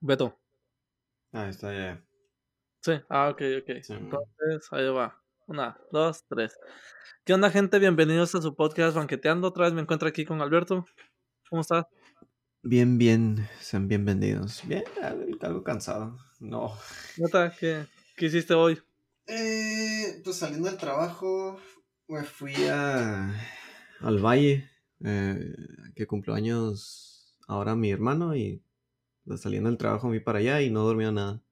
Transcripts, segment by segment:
Beto. Ah, está ya. Sí, ah, ok, ok. Entonces, ahí va. Una, dos, tres. ¿Qué onda, gente? Bienvenidos a su podcast Banqueteando. Otra vez me encuentro aquí con Alberto. ¿Cómo estás? Bien, bien. Sean bienvenidos. Bien, algo, cansado. No. ¿Qué, ¿Qué hiciste hoy? Eh, pues saliendo del trabajo, me fui a, al valle, eh, que cumplió años ahora mi hermano y saliendo del trabajo me para allá y no dormía nada.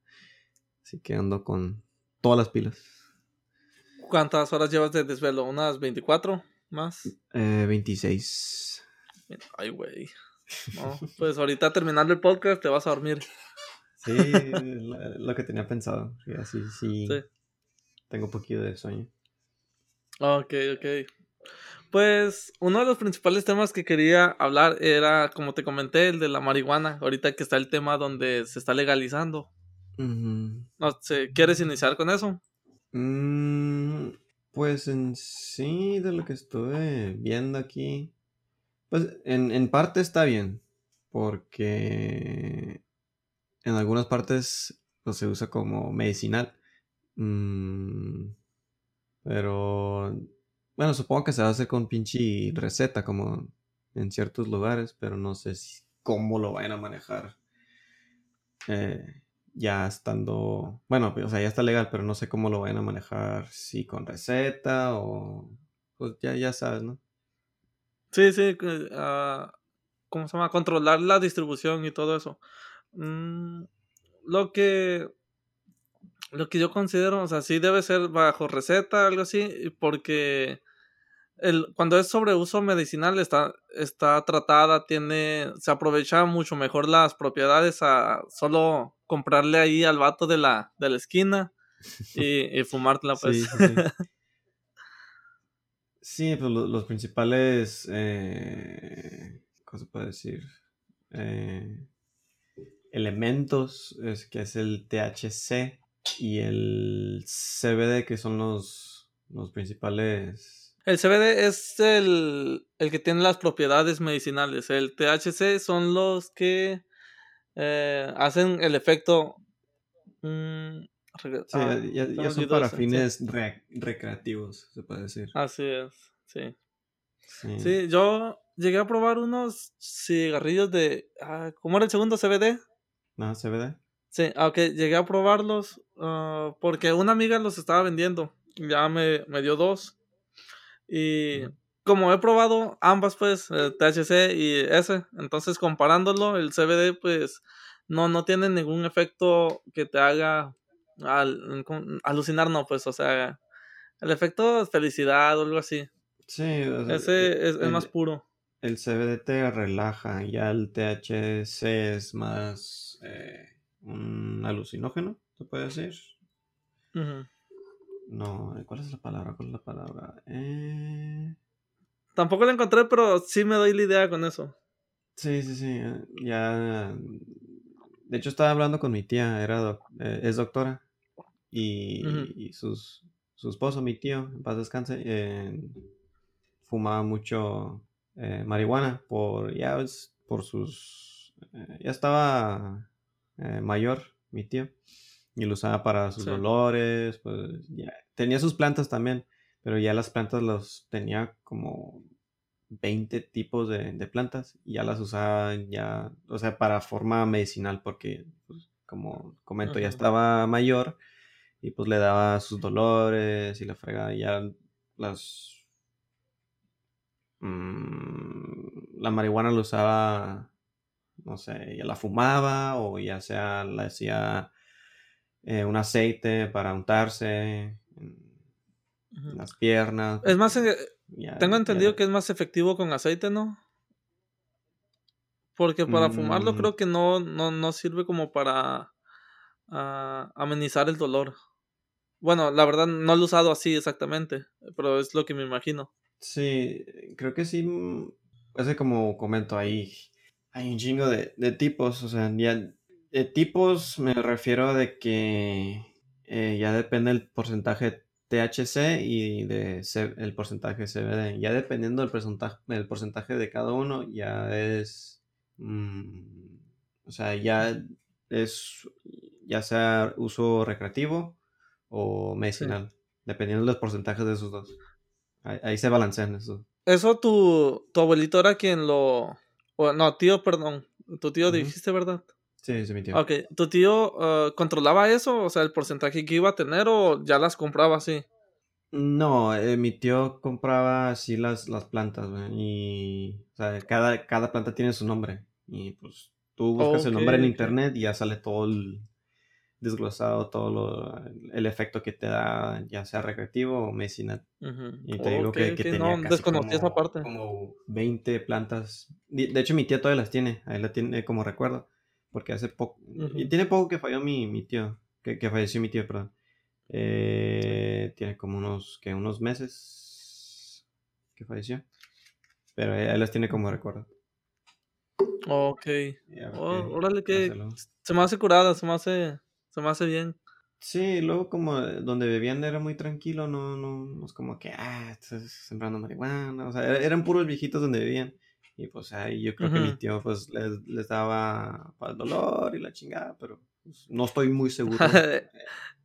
Así que ando con todas las pilas. ¿Cuántas horas llevas de desvelo? ¿Unas 24 más? Eh, 26. Ay, güey. pues ahorita terminando el podcast te vas a dormir. Sí, lo que tenía pensado. Así, sí, sí. Tengo un poquito de sueño. Ok, ok. Pues uno de los principales temas que quería hablar era, como te comenté, el de la marihuana. Ahorita que está el tema donde se está legalizando. no sé, ¿Quieres iniciar con eso? Mm, pues en sí, de lo que estuve viendo aquí, pues en, en parte está bien, porque en algunas partes pues, se usa como medicinal. Mm, pero bueno, supongo que se va a hacer con pinche receta como en ciertos lugares, pero no sé cómo lo vayan a manejar. Eh, ya estando, bueno, o sea, ya está legal, pero no sé cómo lo vayan a manejar, si con receta o, pues ya, ya sabes, ¿no? Sí, sí, uh, ¿cómo se llama? Controlar la distribución y todo eso. Mm, lo que lo que yo considero, o sea, sí debe ser bajo receta, algo así, porque el, cuando es sobre uso medicinal está, está tratada, tiene, se aprovecha mucho mejor las propiedades a solo comprarle ahí al vato de la, de la esquina y, y fumártela, pues. Sí, sí, sí. pues los principales, eh, ¿cómo se puede decir? Eh, elementos es que es el THC y el CBD, que son los, los principales. El CBD es el, el, que tiene las propiedades medicinales. El THC son los que eh, hacen el efecto. Mm, sí, ya, son para fines recreativos, se puede decir. Así es, sí. sí. yo llegué a probar unos cigarrillos de. Ah, ¿Cómo era el segundo CBD? No, CBD. Sí, aunque llegué a probarlos ah, porque una amiga los estaba vendiendo. Ya me, me dio dos. Y como he probado ambas, pues, THC y ese, entonces comparándolo, el CBD, pues, no, no tiene ningún efecto que te haga al, alucinar, no, pues, o sea, el efecto es felicidad o algo así. Sí, ese es, más puro. El CBD te relaja, ya el THC es más eh, un alucinógeno, se puede decir. No, ¿cuál es la palabra? ¿Cuál es la palabra? Eh... Tampoco la encontré, pero sí me doy la idea con eso. Sí, sí, sí. Eh, ya. De hecho, estaba hablando con mi tía, era eh, es doctora. Y, sus, su esposo, mi tío, en paz descanse, eh, fumaba mucho marihuana por ya por sus. ya estaba mayor, mi tío. Y lo usaba para sus dolores, pues ya. Tenía sus plantas también pero ya las plantas los tenía como 20 tipos de, plantas y ya las usaba ya, o sea, para forma medicinal porque, pues, como comento, ya estaba mayor y pues le daba sus dolores y la fregada y ya las... Mm, la marihuana lo usaba, no sé, ya la fumaba o ya sea la hacía eh, un aceite para untarse las piernas. Es más, eh, tengo entendido que es más efectivo con aceite, ¿no? Porque para fumarlo mm. creo que no, no, sirve como para ah, amenizar el dolor. Bueno, la verdad no lo he usado así exactamente, pero es lo que me imagino. Sí, creo que sí. Ese como comento ahí, hay un chingo de, tipos, o sea, ya de tipos me refiero de que eh, ya depende el porcentaje THC y de el porcentaje CBD. Ya dependiendo del porcentaje, el porcentaje de cada uno, ya es. Mm, o sea, ya es ya sea uso recreativo o medicinal, dependiendo de los porcentajes de esos dos. Ahí, se balancean esos. Eso tu, tu abuelito era quien lo... no, tío, perdón. Tu tío dijiste, ¿verdad? Sí, sí, mi tío. Ok, ¿tu tío uh, controlaba eso? O sea, el porcentaje que iba a tener o ya las compraba así? No, eh, mi tío compraba así las, las plantas, y... O sea, cada, cada planta tiene su nombre. Y pues tú buscas el nombre en internet y ya sale todo el desglosado, todo lo, el efecto que te da, ya sea recreativo o medicinal. Y te digo que, tenía casi como, esa parte. como 20 plantas. De hecho, mi tía todavía las tiene, ahí la tiene como recuerdo. Porque hace poco. Y tiene poco que falló mi, mi tío. Que, que, falleció mi tío, perdón. Eh, tiene como unos, que unos meses que falleció. Pero ahí las tiene como recuerdo. Ok. Oh, órale que se me hace curada, se me hace, se me hace bien. Sí, luego como donde vivían era muy tranquilo, no, no, no es como que, ah, estás sembrando marihuana, o sea, eran puros viejitos donde vivían. Y pues ahí yo creo que mi tío pues les, daba para el dolor y la chingada, pero pues, no estoy muy seguro.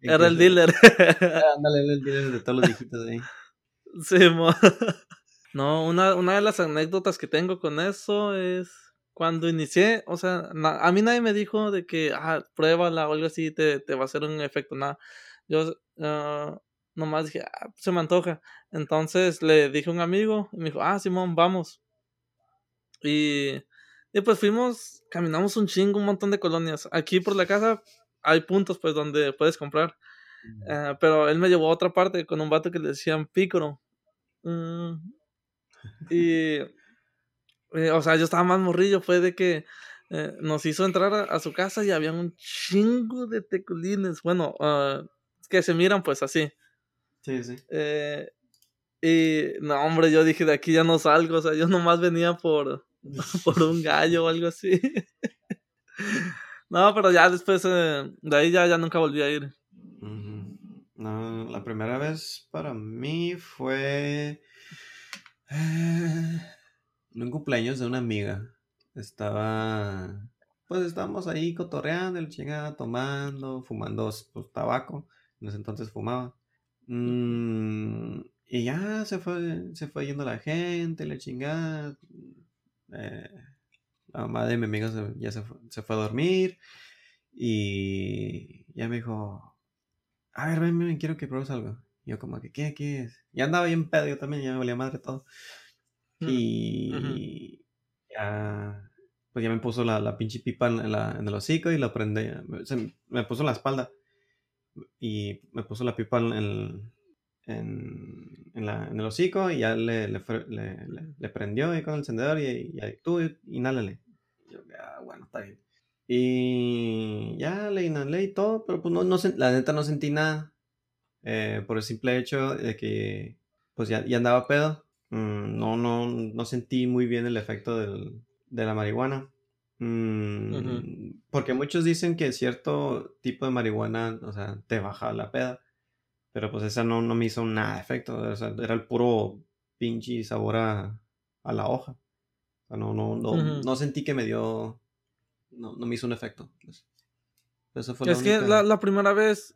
era el dealer. Ándale, era el dealer de todos los viejitos ahí. Sí, mo. No, una, una de las anécdotas que tengo con eso es cuando inicié, o sea, a mí nadie me dijo de que, ah, pruébala o algo así, te, te va a hacer un efecto, nada. Yo uh, nomás dije, ah, se me antoja. Entonces le dije a un amigo y me dijo, ah, Simón, vamos. Y, y pues fuimos, caminamos un chingo, un montón de colonias. Aquí por la casa hay puntos pues donde puedes comprar. Uh, pero él me llevó a otra parte con un vato que le decían pícoro. Mm, y, eh, o sea, yo estaba más morrillo, fue de que eh, nos hizo entrar a, su casa y había un chingo de teculines, bueno, uh, que se miran pues así. Sí, sí. Eh, y no, hombre, yo dije, de aquí ya no salgo, o sea, yo nomás venía por, por un gallo o algo así. no, pero ya después, de ahí ya, ya nunca volví a ir. No, la primera vez para mí fue en un cumpleaños de una amiga. Estaba, pues estábamos ahí cotorreando, el chingada, tomando, fumando pues, tabaco. En ese entonces fumaba. Mm, y ya se fue, se fue yendo la gente, la chingada. Eh, la mamá de mi amiga ya se fue, se fue a dormir. Y ya me dijo, a ver, ven, ven, quiero que pruebes algo. yo como que, ¿qué, qué es? Ya andaba bien pedo, yo también, ya me valía madre todo. Mm, y ya, pues ya me puso la, la pinche pipa en, la, en el hocico y la prendí, me, me puso en la espalda. Y me puso la pipa en, en, en, la, en el hocico y ya le, le, le, le, prendió ahí con el encendedor y, y, tú inhálale. Yo, ah, bueno, está bien. Y ya le inhalé y todo, pero pues no, no la neta no sentí nada. Eh, por el simple hecho de que pues ya, ya andaba pedo. Mm, no, no, no sentí muy bien el efecto del, de la marihuana. Mm, porque muchos dicen que cierto tipo de marihuana, o sea, te baja la peda. Pero pues esa no, no me hizo nada de efecto. O sea, era el puro pinche sabor a, a la hoja. O sea, no, no, no, no sentí que me dio no, no me hizo un efecto. Pues. Eso fue es que la, la, primera vez,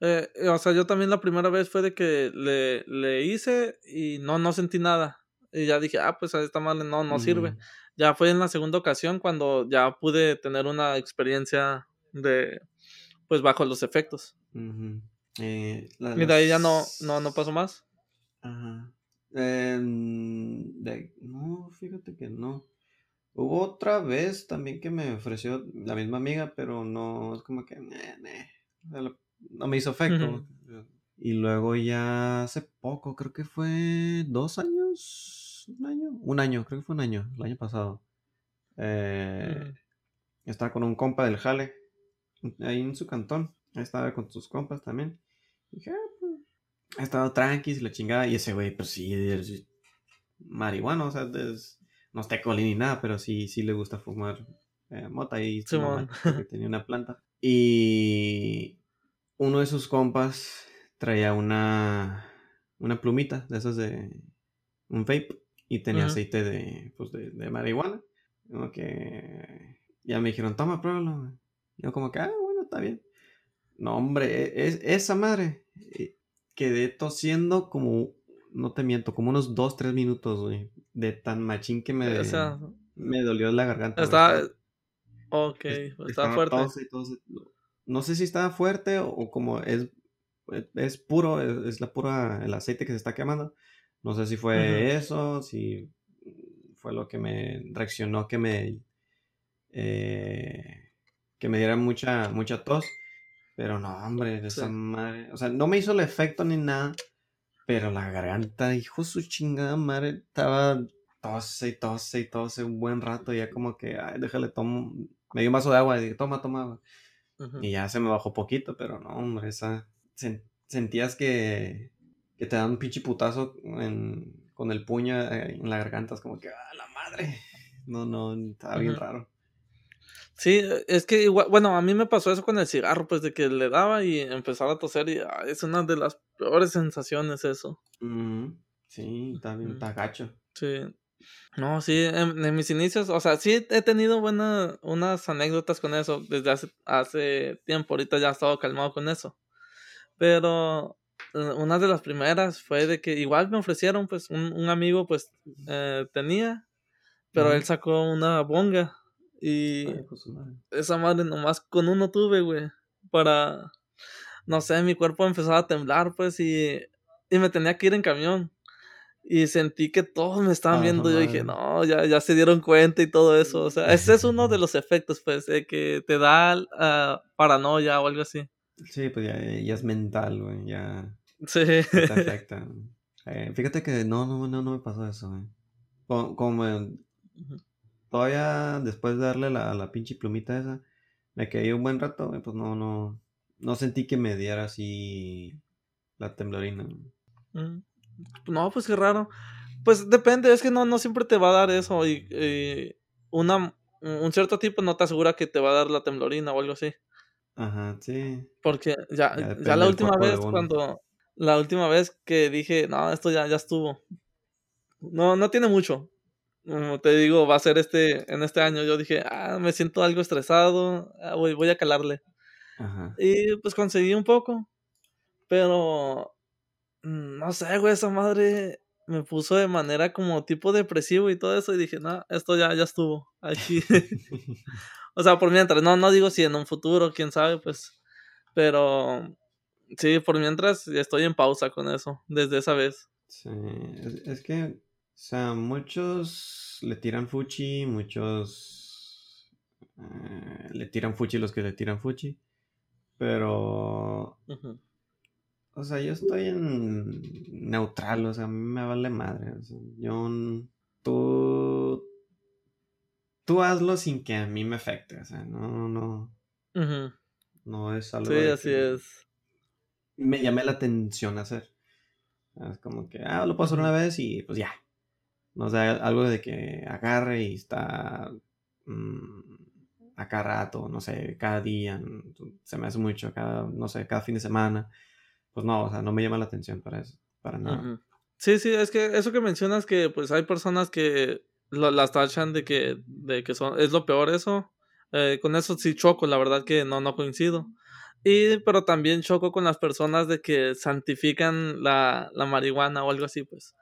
eh, o sea, yo también la primera vez fue de que le, le hice y no, no sentí nada. Y ya dije, ah, pues está mal, no, no sirve. Ya fue en la segunda ocasión cuando ya pude tener una experiencia de, pues bajo los efectos. Eh, y de ahí ya no, no, no pasó más. Ajá. Eh, de... No, fíjate que no. Hubo otra vez también que me ofreció la misma amiga, pero no, es como que, no me hizo efecto. Y luego ya hace poco, creo que fue dos años, un año, un año, creo que fue un año, el año pasado. Eh, estaba con un compa del Jale, ahí en su cantón. Estaba con sus compas también. Dije, ah, pues, ha estado tranqui, la chingada. Y ese güey, pues sí, marihuana, o sea, es, no está colín ni nada, pero sí, sí le gusta fumar eh, mota y tenía una planta. Y uno de sus compas traía una, una plumita de esas de un vape y tenía aceite de, pues de, de marihuana. Como que ya me dijeron, toma, pruébalo. Yo como que, ah, bueno, está bien. No, hombre, e, es, esa madre. Eh, quedé tosiendo como, no te miento, como unos dos, tres minutos, güey. De tan machín que me, me dolió la garganta. Está, ok, está fuerte. no sé si estaba fuerte o, como es, es puro, es, la pura, el aceite que se está quemando. No sé si fue eso, si fue lo que me reaccionó, que me, eh, que me diera mucha, mucha tos. Pero no, hombre, esa madre. O sea, no me hizo el efecto ni nada. Pero la garganta, hijo su chingada madre, estaba tose y tose y tose un buen rato. Y ya como que, ay, déjale, tomo. Me dio un vaso de agua y dije, toma, toma. Y ya se me bajó poquito, pero no, hombre, esa. sentías que, que te dan un pinche putazo con el puño eh, en la garganta. Es como que, ah, la madre. No, no, estaba bien raro. Sí, es que igual, bueno, a mí me pasó eso con el cigarro, pues de que le daba y empezaba a toser y es una de las peores sensaciones eso. sí, está bien, está gacho. Sí. No, sí, en, mis inicios, o sea, sí he tenido buenas, unas anécdotas con eso desde hace, hace tiempo, ahorita ya he estado calmado con eso. Pero eh, una de las primeras fue de que igual me ofrecieron, pues un, un amigo pues eh, tenía, pero él sacó una bonga y esa madre nomás con uno tuve, güey. Para, no sé, mi cuerpo empezaba a temblar, pues, y, y me tenía que ir en camión. Y sentí que todos me estaban viendo. Yo dije, no, ya, ya se dieron cuenta y todo eso. O sea, ese es uno de los efectos, pues, de que te da uh, paranoia o algo así. Sí, pues ya, ya es mental, güey. Ya. Sí. Te afecta. Eh, fíjate que no, no, no, no me pasó eso, güey. Como, como todavía después de darle la, la pinche plumita esa, me quedé un buen rato, pues no, no, no sentí que me diera así la temblorina. Mm, no, pues qué raro. Pues depende, es que no, no siempre te va a dar eso. Y, una, un cierto tipo no te asegura que te va a dar la temblorina o algo así. Ajá, sí. Porque ya, ya, la última vez cuando. La última vez que dije, no, esto ya, ya estuvo. No, no tiene mucho como te digo, va a ser este, en este año. Yo dije, ah, me siento algo estresado, ah, voy, voy a calarle. Y pues conseguí un poco, pero mm, no sé, güey, esa madre me puso de manera como tipo depresivo y todo eso y dije, no, esto ya, ya estuvo aquí. o sea, por mientras, no, no digo si en un futuro, quién sabe, pues, pero sí, por mientras estoy en pausa con eso, desde esa vez. Sí, es que o sea, muchos le tiran fuchi, muchos eh, le tiran fuchi los que le tiran fuchi. Pero... O sea, yo estoy en neutral, o sea, a mí me vale madre. O sea, yo... Tú... Tú hazlo sin que a mí me afecte, o sea, no, no... No es algo... Sí, así es. Me llamé la atención hacer. Es como que, ah, lo puedo hacer una vez y pues ya. No sé, algo de que agarre y está mmm, acá rato, no sé, cada día, se me hace mucho, cada, no sé, cada fin de semana. Pues no, o sea, no me llama la atención para eso, para nada. Sí, sí, es que eso que mencionas que pues hay personas que las tachan de que, de que son, es lo peor eso. Eh, con eso sí choco, la verdad que no, no coincido. Y, pero también choco con las personas de que santifican la, la marihuana o algo así, pues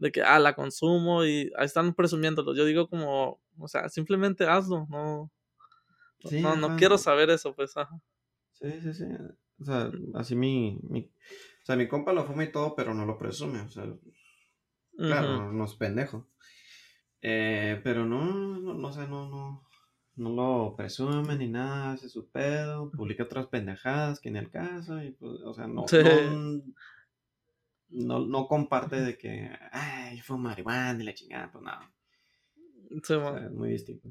de que, ah, la consumo y están presumiéndolo. Yo digo como, o sea, simplemente hazlo, no, no, no quiero saber eso, pues, ajá. Sí, sí, sí. O sea, así mi, mi, o sea, mi compa lo fuma y todo, pero no lo presume, o sea, claro, no, es pendejo. Eh, pero no, no, no sé, no, no, no lo presume ni nada, hace su pedo, publica otras pendejadas que en el caso, y pues, o sea, no, no no, no comparte de que, ay, fue marihuana y la chingada, pues nada. es muy distinto.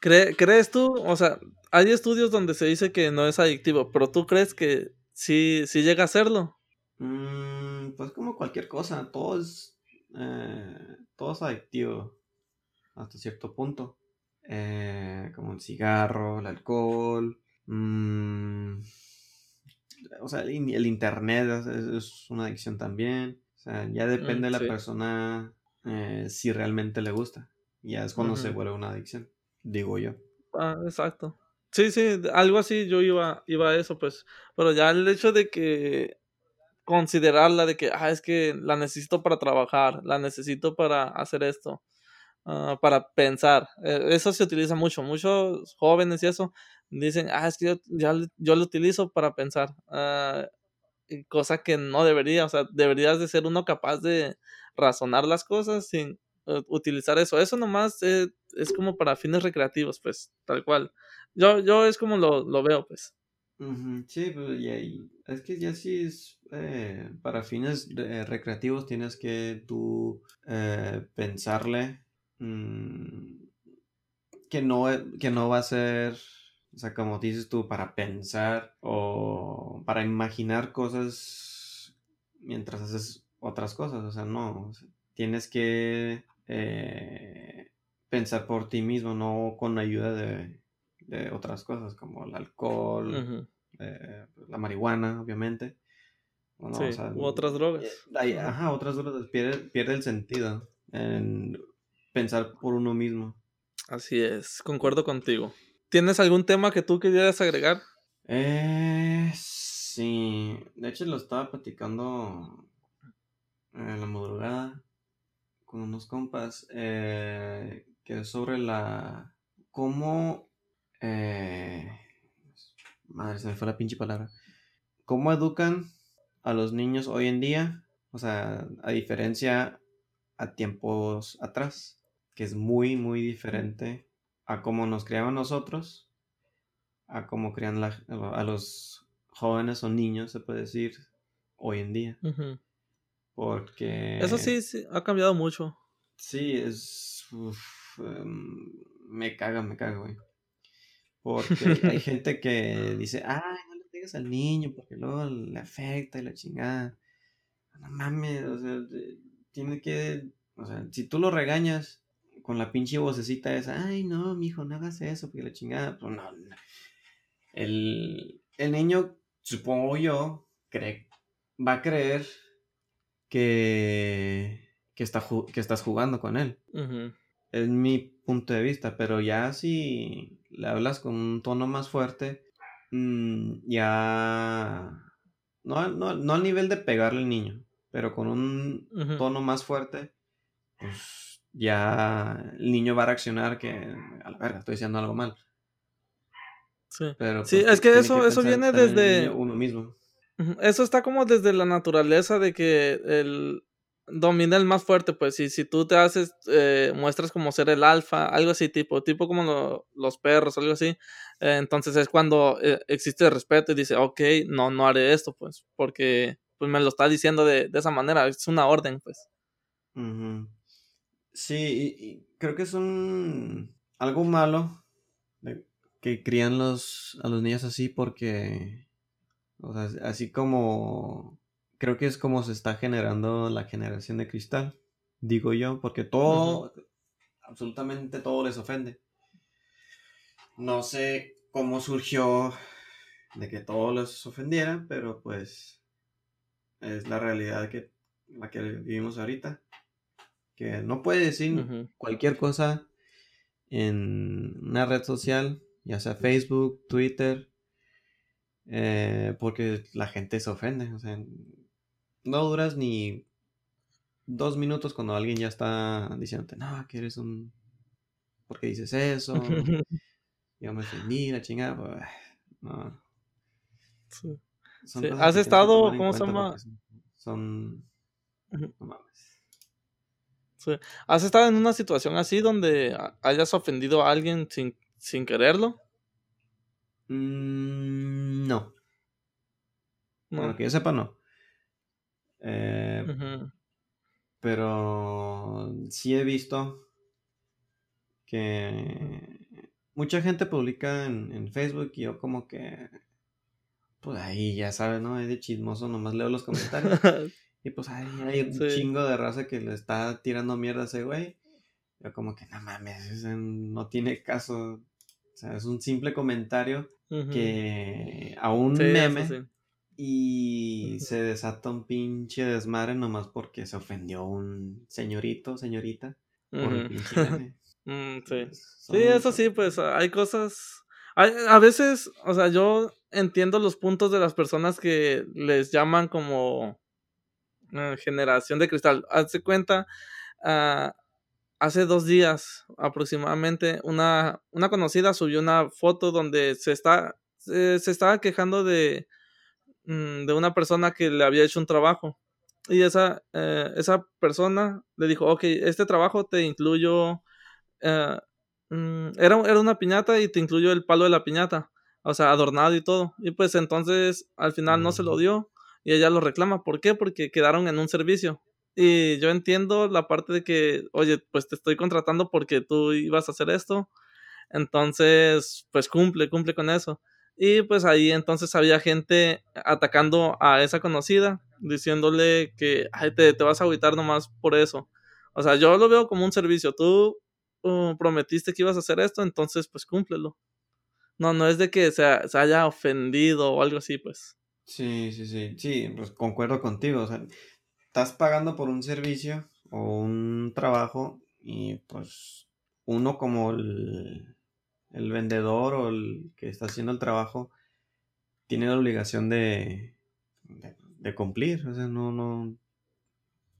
¿Crees tú? O sea, hay estudios donde se dice que no es adictivo, pero tú crees que sí, sí llega a serlo? Mm, pues como cualquier cosa, todo es, eh, todo es adictivo hasta cierto punto. Eh, como el cigarro, el alcohol. Mmm, o sea, el, internet es, una adicción también. O sea, ya depende de la persona eh, si realmente le gusta. Ya es cuando se vuelve una adicción, digo yo. Ah, exacto. Sí, sí, algo así yo iba, iba a eso, pues. Pero ya el hecho de que considerarla de que, ah, es que la necesito para trabajar, la necesito para hacer esto, uh, para pensar. Eh, eso se utiliza mucho. Muchos jóvenes y eso dicen, ah, es que yo, ya, yo lo utilizo para pensar. Uh, cosa que no debería, o sea, deberías de ser uno capaz de razonar las cosas sin uh, utilizar eso. Eso nomás es, es como para fines recreativos, pues, tal cual. Yo, yo es como lo, lo veo, pues. Sí, pues, y ahí, es que ya sí es eh, para fines recreativos tienes que tú eh, pensarle mm, que, no, que no va a ser, o sea, como dices tú, para pensar o para imaginar cosas mientras haces otras cosas, o sea, no, tienes que eh, pensar por ti mismo, no con ayuda de, de otras cosas como el alcohol, eh, la marihuana, obviamente. sí, u otras drogas. Eh, ajá, otras drogas. Pierde, pierde el sentido en pensar por uno mismo. Así es, concuerdo contigo. ¿Tienes algún tema que tú quieras agregar? Eh, sí, de hecho lo estaba platicando en la madrugada con unos compas, eh, que es sobre la... cómo eh, madre, se me fue la pinche palabra. ¿Cómo educan a los niños hoy en día? O sea, a diferencia a tiempos atrás, que es muy, muy diferente a cómo nos criaban nosotros, a cómo crían a los jóvenes o niños, se puede decir, hoy en día. Porque... Eso sí, sí, ha cambiado mucho. Sí, es... Em, me caga, me caga, güey. Porque hay gente que dice, ay, no le pegues al niño porque luego le afecta y la chingada. No mames, o sea, tiene que, o sea, si tú lo regañas con la pinche vocecita esa, ay, no, mijo, no hagas eso porque la chingada, pues no. El, el niño, supongo yo, cree, va a creer que, que, está, que estás jugando con él. Es mi punto de vista, pero ya si le hablas con un tono más fuerte, mm, ya... No, no, no al nivel de pegarle al niño, pero con un tono más fuerte, pues ya el niño va a reaccionar que, a la verga, estoy diciendo algo mal. Sí, pero, sí pues, es que eso, eso viene desde... Uno mismo. Eso está como desde la naturaleza de que el, domina el más fuerte, pues, y si tú te haces, eh, muestras como ser el alfa, algo así, tipo, tipo como los perros, algo así, eh, entonces es cuando eh, existe el respeto y dice, ok, no, no haré esto, pues, porque pues me lo está diciendo de, esa manera, es una orden, pues. Sí, y, creo que es un algo malo que crían los, a los niños así porque, o sea, así como creo que es como se está generando la generación de cristal, digo yo, porque todo, absolutamente todo les ofende. No sé cómo surgió de que todo les ofendiera, pero pues es la realidad que la que vivimos ahorita. Que no puede decir cualquier cosa en una red social, ya sea Facebook, Twitter, eh, porque la gente se ofende. O sea, no duras ni dos minutos cuando alguien ya está diciéndote, no, que eres un... ¿Por qué dices eso? Yo me ofendí, la chingada. Pues, no. Sí. ¿Has estado, cómo se llama? Son... No mames. Sí. ¿Has estado en una situación así donde hayas ofendido a alguien sin, sin quererlo? Mm, no. no. Bueno, que yo sepa, no. Eh, pero sí he visto que mucha gente publica en, Facebook y yo como que, pues ahí ya sabes, ¿no? Hay de chismoso, nomás leo los comentarios. y pues ahí hay un chingo de raza que le está tirando mierda a ese güey. Yo como que, no mames, no tiene caso. O sea, es un simple comentario que a un meme y se desata un pinche desmadre nomás porque se ofendió un señorito, señorita, por el pinche mm, sí. sí, eso sí, pues hay cosas, A, veces, o sea, yo entiendo los puntos de las personas que les llaman como generación de cristal. Hazte cuenta, uh, hace dos días aproximadamente, una, una conocida subió una foto donde se está se, estaba quejando de, mm, de una persona que le había hecho un trabajo. Y esa, eh, esa persona le dijo, ok, este trabajo te incluyo eh, Mm, era, era una piñata y te incluyó el palo de la piñata, o sea, adornado y todo. Y pues entonces al final no se lo dio y ella lo reclama. ¿Por qué? Porque quedaron en un servicio. Y yo entiendo la parte de que, oye, pues te estoy contratando porque tú ibas a hacer esto. Entonces, pues cumple, cumple con eso. Y pues ahí entonces había gente atacando a esa conocida, diciéndole que Ay, te, te vas a agüitar nomás por eso. O sea, yo lo veo como un servicio. Tú prometiste que ibas a hacer esto, entonces pues cúmplelo. No, no es de que se, haya ofendido o algo así, pues. Sí, sí, sí, sí, pues concuerdo contigo. O sea, estás pagando por un servicio o un trabajo y pues uno como el, vendedor o el que está haciendo el trabajo tiene la obligación de, de, cumplir. O sea, no, no,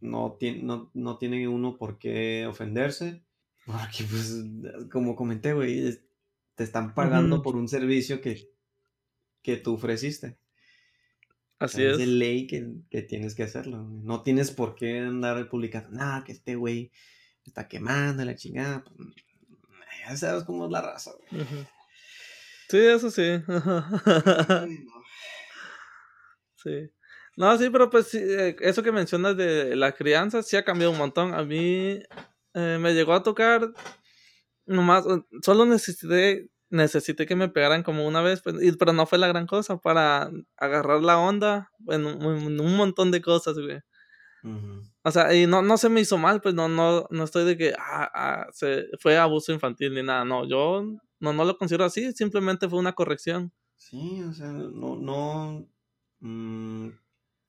no, tiene, no, no tiene uno por qué ofenderse porque, pues, como comenté, güey, te están pagando por un servicio que, que tú ofreciste. Así es. Es de ley que, tienes que hacerlo. No tienes por qué andar publicando, nada, que este güey está quemando la chingada. Pues, ya sabes cómo es la raza, güey. Sí, eso sí. Sí. No, sí, pero pues eh, eso que mencionas de la crianza sí ha cambiado un montón. A mí eh, me llegó a tocar nomás, eh, solo necesité, necesité que me pegaran como una vez, pues, pero no fue la gran cosa para agarrar la onda en un, montón de cosas, güey. O sea, y no, no se me hizo mal, pues no, no, no estoy de que ah, ah, se, fue abuso infantil ni nada, no, yo no, no lo considero así, simplemente fue una corrección. Sí, o sea, no, no, mm,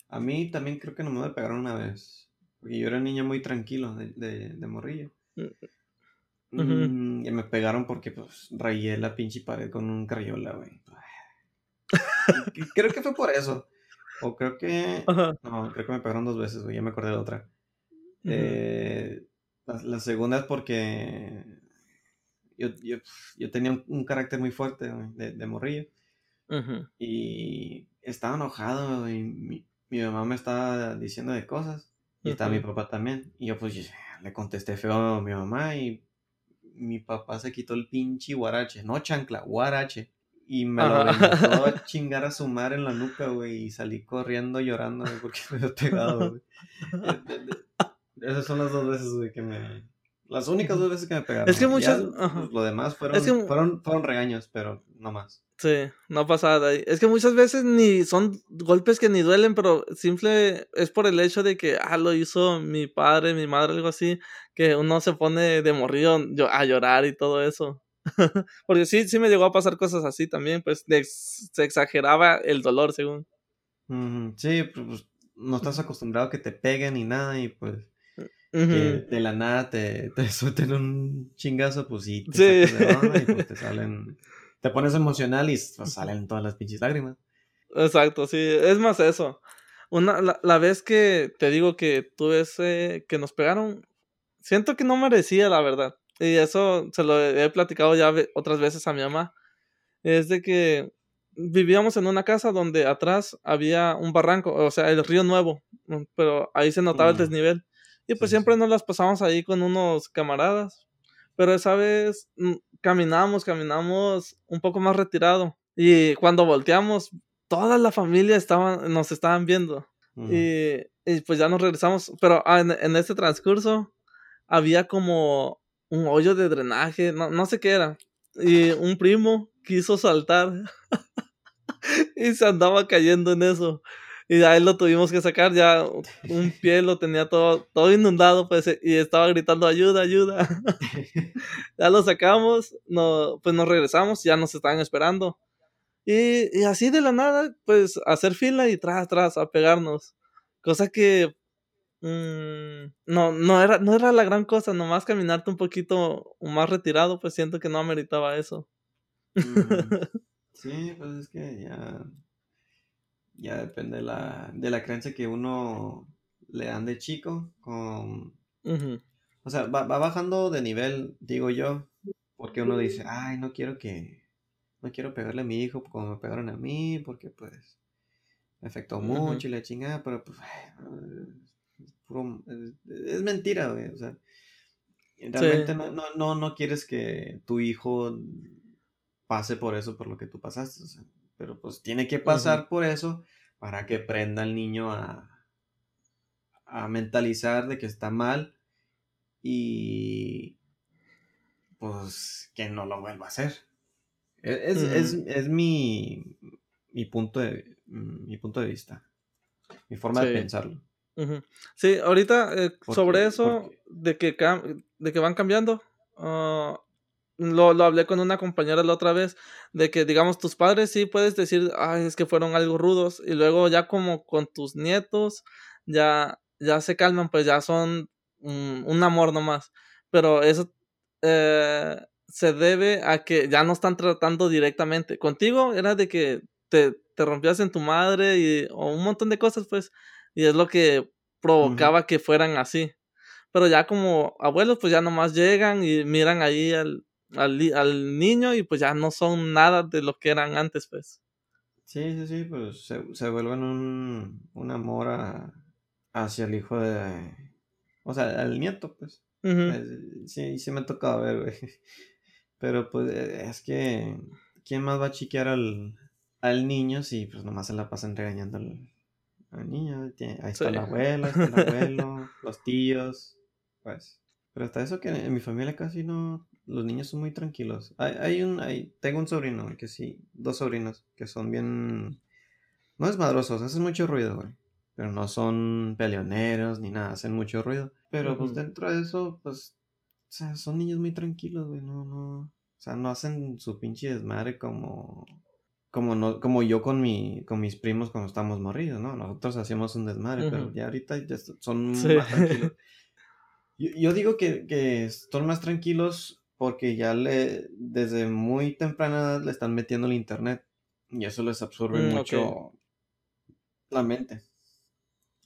a mí también creo que no me pegaron una vez. Porque yo era niño muy tranquilo de, de, de morrillo. Mm, y me pegaron porque pues rayé la pinche pared con un crayola, güey. creo que fue por eso. O creo que... No, creo que me pegaron dos veces, güey. Ya me acordé de otra. Eh, la, segunda es porque yo, yo, yo tenía un, carácter muy fuerte de, de morrillo. Y estaba enojado y mi, mi mamá me estaba diciendo de cosas. Y estaba mi papá también. Y yo pues le contesté feo a mi mamá y mi papá se quitó el pinche guarache. No chancla, guarache. Y me lo aventó a chingar a su madre en la nuca, güey. Y salí corriendo llorando, porque me había pegado, güey. Esas son las dos veces, güey, que me... Las únicas dos veces que me pegaron. Es que muchas... lo demás fueron, fueron, fueron regaños, pero no más. Sí, no pasa nada. Es que muchas veces ni son golpes que ni duelen, pero simple es por el hecho de que, ah, lo hizo mi padre, mi madre, algo así, que uno se pone de morrido a llorar y todo eso. Porque sí, sí me llegó a pasar cosas así también, pues se exageraba el dolor según. Sí, pues, pues no estás acostumbrado a que te peguen ni nada y pues que de la nada te, te suelten un chingazo, pues sí, te sí. y pues te salen te pones emocional y pues, salen todas las pinches lágrimas. Exacto, sí, es más eso. Una, la, vez que te digo que tuve ese, que nos pegaron, siento que no merecía, la verdad. Y eso se lo he platicado ya otras veces a mi mamá. Es de que vivíamos en una casa donde atrás había un barranco, o sea, el río nuevo, pero ahí se notaba el desnivel. Y pues siempre nos las pasamos ahí con unos camaradas. Pero esa vez mm, caminamos, caminamos un poco más retirado. Y cuando volteamos, toda la familia estaba, nos estaban viendo. y, pues ya nos regresamos. Pero ah, en, en este transcurso había como un hoyo de drenaje, no, no sé qué era. Y un primo quiso saltar y se andaba cayendo en eso. Y ahí lo tuvimos que sacar, ya un pie lo tenía todo, todo inundado, pues, y estaba gritando ayuda, ayuda. ya lo sacamos, no, pues nos regresamos, ya nos estaban esperando. Y, y, así de la nada, pues, hacer fila y tras, tras, a pegarnos. Cosa que mm, no, no, era, no era la gran cosa, nomás caminarte un poquito más retirado, pues siento que no ameritaba eso. Sí, pues es que ya, ya depende de la, de la creencia que uno le dan de chico. Con, O sea, va, bajando de nivel, digo yo, porque uno dice, ay, no quiero que, no quiero pegarle a mi hijo como me pegaron a mí, porque pues me afectó mucho y la chingada, pero pues, es, mentira, güey, o sea, realmente no, no, no, no quieres que tu hijo pase por eso, por lo que tú pasaste, o sea, pero pues tiene que pasar por eso para que prenda al niño a, a mentalizar de que está mal y pues que no lo vuelva a hacer. E, es, mi, mi, punto de, mi punto de vista, mi forma de pensarlo. Sí, ahorita eh, sobre eso de que, de que van cambiando, ah, lo, lo, hablé con una compañera la otra vez, de que digamos tus padres sí puedes decir, ay, es que fueron algo rudos, y luego ya como con tus nietos, ya ya se calman, pues ya son un, amor nomás. Pero eso eh, se debe a que ya no están tratando directamente. Contigo era de que te, te rompías en tu madre y, o un montón de cosas, pues, y es lo que provocaba que fueran así. Pero ya como abuelos, pues ya nomás llegan y miran ahí al, al, niño y pues ya no son nada de lo que eran antes, pues. Sí, sí, sí, pues se, se vuelven un, un amor a, hacia el hijo de. O sea, al nieto, pues. Sí, sí me ha tocado ver, güey. Pero pues e, es que. ¿Quién más va a chiquear al, al niño si pues nomás se la pasan regañando al, niño? Ahí está la abuela, está el abuelo, los tíos. Pues. Pero hasta eso que en mi familia casi no. Los niños son muy tranquilos. Hay, hay un. Hay, tengo un sobrino, que sí. Dos sobrinos que son bien. No es madrosos, hacen mucho ruido, güey pero no son peleoneros ni nada, hacen mucho ruido. Pero pues dentro de eso, pues, o sea, son niños muy tranquilos, güey, no, no, o sea, no hacen su pinche desmadre como, como no, como yo con mi, con mis primos cuando estamos morridos, ¿no? Nosotros hacíamos un desmadre, pero ya ahorita ya son más tranquilos. Yo, digo que, que son más tranquilos porque ya le, desde muy temprana edad le están metiendo el internet y eso les absorbe mm, mucho la mente.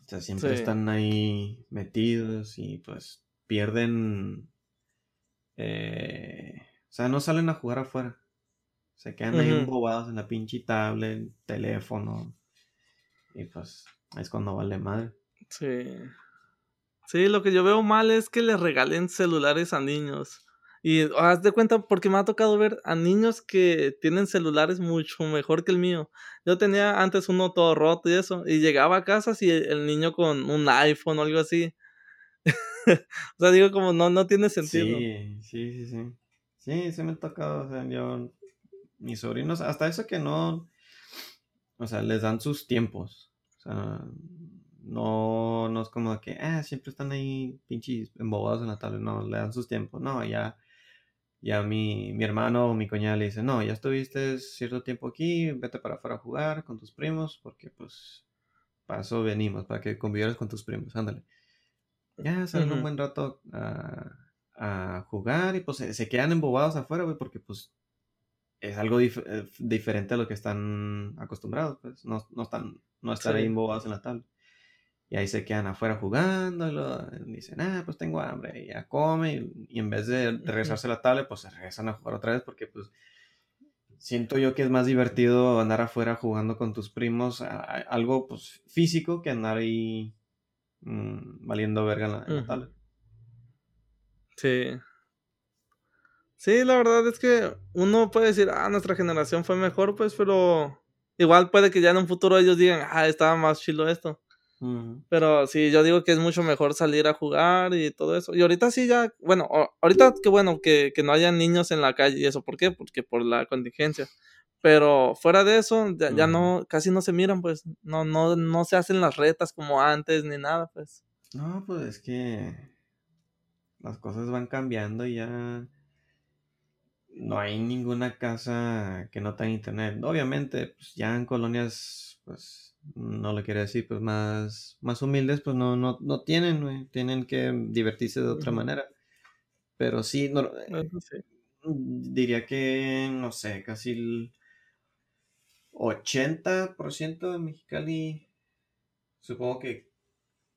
O sea, siempre están ahí metidos y pues pierden... Eh, o sea, no salen a jugar afuera. Se quedan ahí embobados en la pinche tablet, teléfono. Y pues es cuando vale madre. Sí. Sí, lo que yo veo mal es que les regalen celulares a niños. Y haz de cuenta, porque me ha tocado ver a niños que tienen celulares mucho mejor que el mío. Yo tenía antes uno todo roto y eso, y llegaba a casa y el niño con un iPhone o algo así. o sea, digo, como no, no tiene sentido. Sí, sí, sí, sí. Sí, se me ha tocado, o sea, yo, mis sobrinos, hasta eso que no, o sea, les dan sus tiempos. O sea, no, no es como que, ah, siempre están ahí pinches embobados en la tablet. No, le dan sus tiempos. No, ya y a mi, mi hermano o mi cuñada le dice, no, ya estuviste cierto tiempo aquí, vete para afuera a jugar con tus primos, porque pues para eso venimos, para que convivieras con tus primos, ándale. Ya salen un buen rato a, jugar y pues se, quedan embobados afuera, güey, porque pues es algo eh, diferente a lo que están acostumbrados, pues no, no están, no estar ahí embobados en la tabla. Y ahí se quedan afuera jugando, y dicen, ah, pues tengo hambre, y ya come, y, en vez de regresarse a la tablet, pues se regresan a jugar otra vez, porque pues siento yo que es más divertido andar afuera jugando con tus primos, algo pues físico, que andar ahí mm, valiendo verga en la, tablet. Sí. Sí, la verdad es que uno puede decir, ah, nuestra generación fue mejor, pues, pero igual puede que ya en un futuro ellos digan, ah, estaba más chilo esto. Pero sí, yo digo que es mucho mejor salir a jugar y todo eso. Y ahorita sí ya, bueno, ahorita qué bueno que, no haya niños en la calle y eso. ¿Por qué? Porque por la contingencia. Pero fuera de eso, ya, no, casi no se miran, pues. No, no, no se hacen las retas como antes ni nada, pues. No, pues es que las cosas van cambiando y ya no hay ninguna casa que no tenga internet. Obviamente, pues ya en colonias, pues no lo quiere decir, pues más, más humildes, pues no, no, no tienen, tienen que divertirse de otra manera. Pero sí, no, diría que, no sé, casi el 80% de Mexicali, supongo que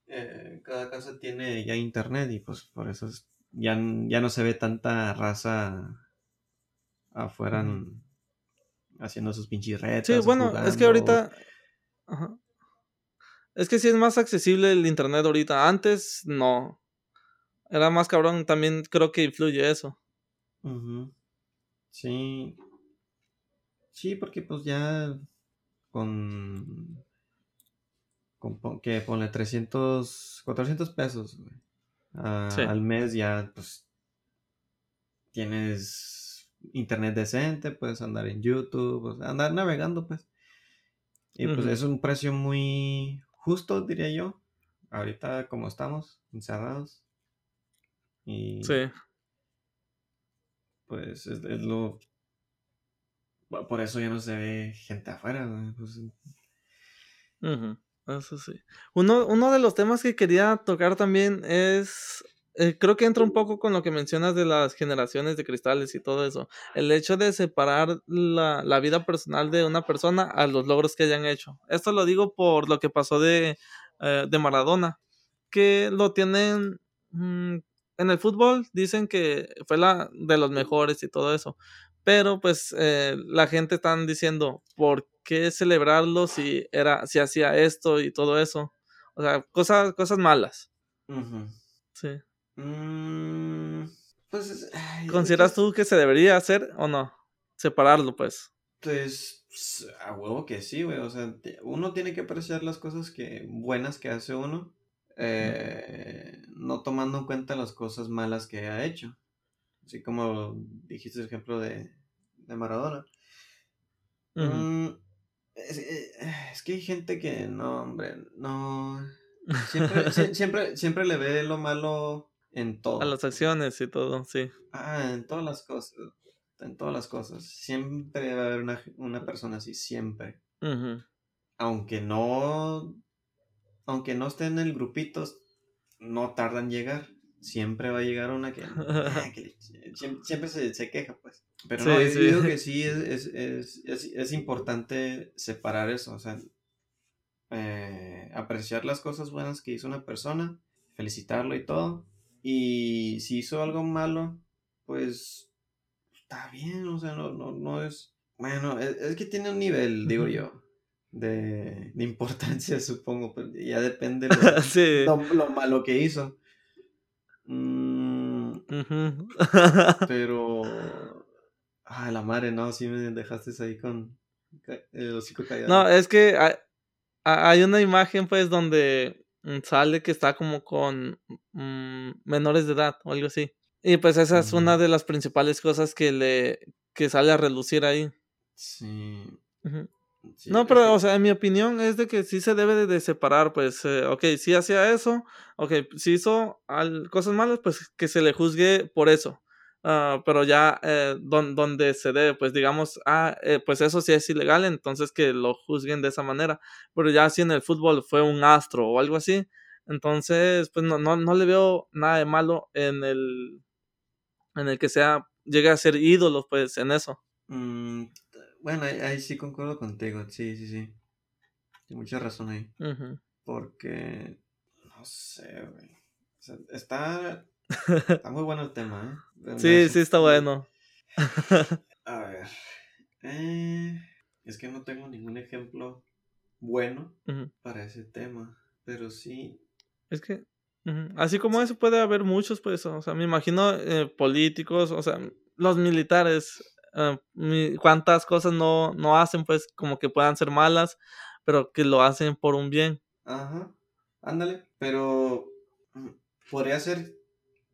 eh, cada casa tiene ya internet y pues por eso ya, ya no se ve tanta raza afuera haciendo sus pinches retas. Sí, bueno, es que ahorita... Es que sí es más accesible el internet ahorita. Antes no. Era más cabrón, también creo que influye eso. Sí. Sí, porque pues ya con, con que pone 300, 400 pesos al mes ya pues tienes internet decente, puedes andar en YouTube, pues, andar navegando pues. Y pues es un precio muy justo, diría yo. Ahorita como estamos, encerrados. Y sí. Pues es, lo... Por eso ya no se ve gente afuera. Pues... Eso sí. Uno, uno de los temas que quería tocar también es eh, creo que entra un poco con lo que mencionas de las generaciones de cristales y todo eso. El hecho de separar la, la, vida personal de una persona a los logros que hayan hecho. Esto lo digo por lo que pasó de, eh, de Maradona, que lo tienen mm, en el fútbol, dicen que fue la de los mejores y todo eso. Pero pues eh, la gente están diciendo, ¿por qué celebrarlo si era, si hacía esto y todo eso? O sea, cosas, cosas malas. Sí. Mm, pues, ¿Consideras tú que se debería hacer o no? Separarlo, pues. Pues, a huevo que sí, güey. O sea, uno tiene que apreciar las cosas que buenas que hace uno, eh, no tomando en cuenta las cosas malas que ha hecho. Así como dijiste el ejemplo de, de Maradona. Mm, eh, es, que hay gente que no, hombre, no. Siempre, siempre, siempre le ve lo malo en todo. A las acciones y todo, sí. Ah, en todas las cosas. En todas las cosas. Siempre va a haber una, persona así, siempre. Aunque no. Aunque no esté en el grupito, no tardan en llegar. Siempre va a llegar una que. Ah, siempre, se, queja, pues. Pero no, yo digo que sí es, importante separar eso. O sea, eh, apreciar las cosas buenas que hizo una persona, felicitarlo y todo y si hizo algo malo, pues está bien, o sea, no, no, no es... Bueno, es, que tiene un nivel, digo yo, de, de importancia, supongo, pero pues, ya depende de lo, malo que hizo. Mm, pero... Ay, la madre, no, sí me dejaste ahí con el hocico callado. No, es que hay, hay una imagen, pues, donde sale que está como con mm, menores de edad o algo así. Y pues esa es una de las principales cosas que le que sale a relucir ahí. Sí. no, pero, o sea, en mi opinión es de que sí se debe de, separar, pues, eh, ok, si hacía eso, ok, si hizo cosas malas, pues que se le juzgue por eso. Ah, pero ya eh, donde se debe, pues digamos, ah, eh, pues eso sí es ilegal, entonces que lo juzguen de esa manera. Pero ya si en el fútbol fue un astro o algo así, entonces pues no, no, no le veo nada de malo en el, en el que sea, llegue a ser ídolo, pues en eso. Mm, bueno, ahí, sí concuerdo contigo, sí, sí, sí. Tiene mucha razón ahí. Porque, no sé, güey. está Está muy bueno el tema, ¿eh? Sí, sí, está bueno. A ver. Eh, es que no tengo ningún ejemplo bueno para ese tema, pero sí. Es que, así como eso puede haber muchos, pues, o sea, me imagino eh, políticos, o sea, los militares, eh, cuántas cosas no, no hacen, pues, como que puedan ser malas, pero que lo hacen por un bien. Ajá, ándale, pero mm, podría ser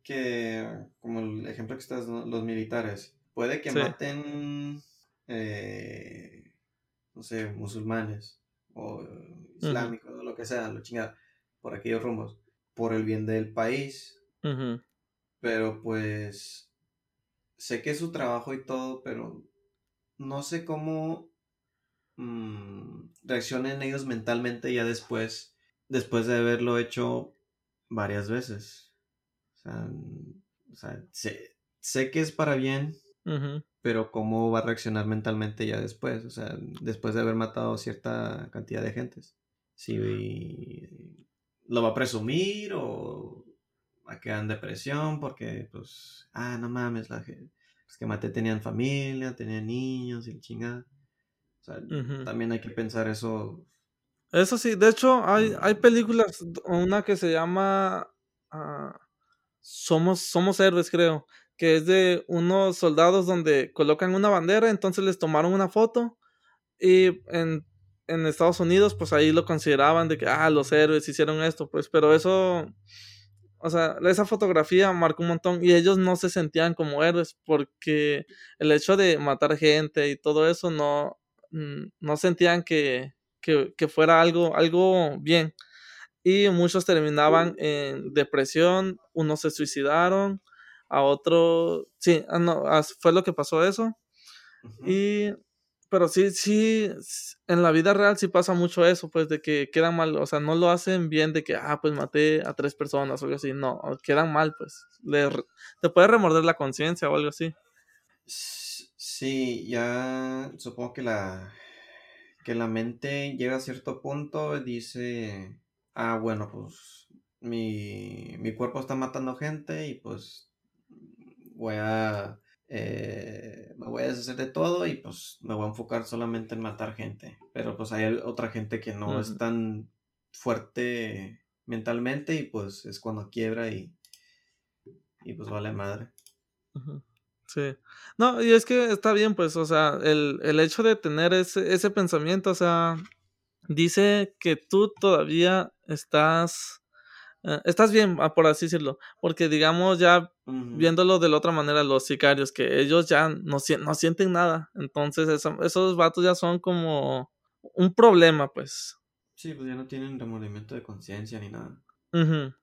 que, como el ejemplo que estás, los militares, puede que maten, eh, no sé, musulmanes o islámicos o lo que sea, lo chingada, por aquellos rumbos, por el bien del país. Pero pues, sé que es su trabajo y todo, pero no sé cómo mm, reaccionen ellos mentalmente ya después, después de haberlo hecho varias veces o sea, sé, que es para bien, pero cómo va a reaccionar mentalmente ya después, o sea, después de haber matado cierta cantidad de gentes. Si lo va a presumir o va a quedar en depresión porque, pues, ah, no mames, la gente, pues que maté tenían familia, tenían niños y el chingada. O sea, también hay que pensar eso. Eso sí, de hecho, hay, hay películas, una que se llama ah, Somos, Somos Héroes, creo, que es de unos soldados donde colocan una bandera, entonces les tomaron una foto y en, en Estados Unidos, pues ahí lo consideraban de que, ah, los héroes hicieron esto, pues, pero eso o sea, esa fotografía marcó un montón y ellos no se sentían como héroes porque el hecho de matar gente y todo eso no, mm, no sentían que, que, fuera algo, algo bien. Y muchos terminaban en depresión, unos se suicidaron, a otro, sí, ah, no, fue lo que pasó eso. Y pero sí, sí, en la vida real sí pasa mucho eso, pues, de que quedan mal, o sea, no lo hacen bien de que, ah, pues maté a tres personas o algo así, no, quedan mal, pues, te puede remorder la conciencia o algo así. Sí, ya supongo que la, que la mente llega a cierto punto y dice, ah, bueno, pues, mi, mi cuerpo está matando gente y pues voy a eh, me voy a deshacer de todo y pues me voy a enfocar solamente en matar gente. Pero pues hay otra gente que no es tan fuerte mentalmente y pues es cuando quiebra y, y pues vale madre. Sí. No, y es que está bien, pues, o sea, el, el hecho de tener ese, ese pensamiento, o sea, dice que tú todavía estás eh, estás bien, ah, por así decirlo, porque digamos ya viéndolo de la otra manera, los sicarios, que ellos ya no, no sienten nada, entonces esos vatos ya son como un problema, pues. Sí, pues ya no tienen remordimiento de conciencia ni nada.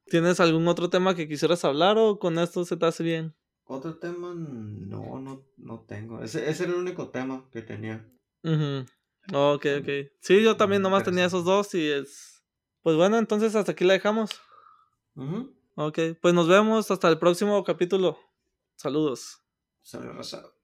¿Tienes algún otro tema que quisieras hablar o con esto se te hace bien? Otro tema, no, no, no tengo. Ese, ese era el único tema que tenía. Ok, ok. Sí, yo también nomás tenía esos dos y es... Pues bueno, entonces hasta aquí la dejamos. Ok, pues nos vemos hasta el próximo capítulo. Saludos. Saludos.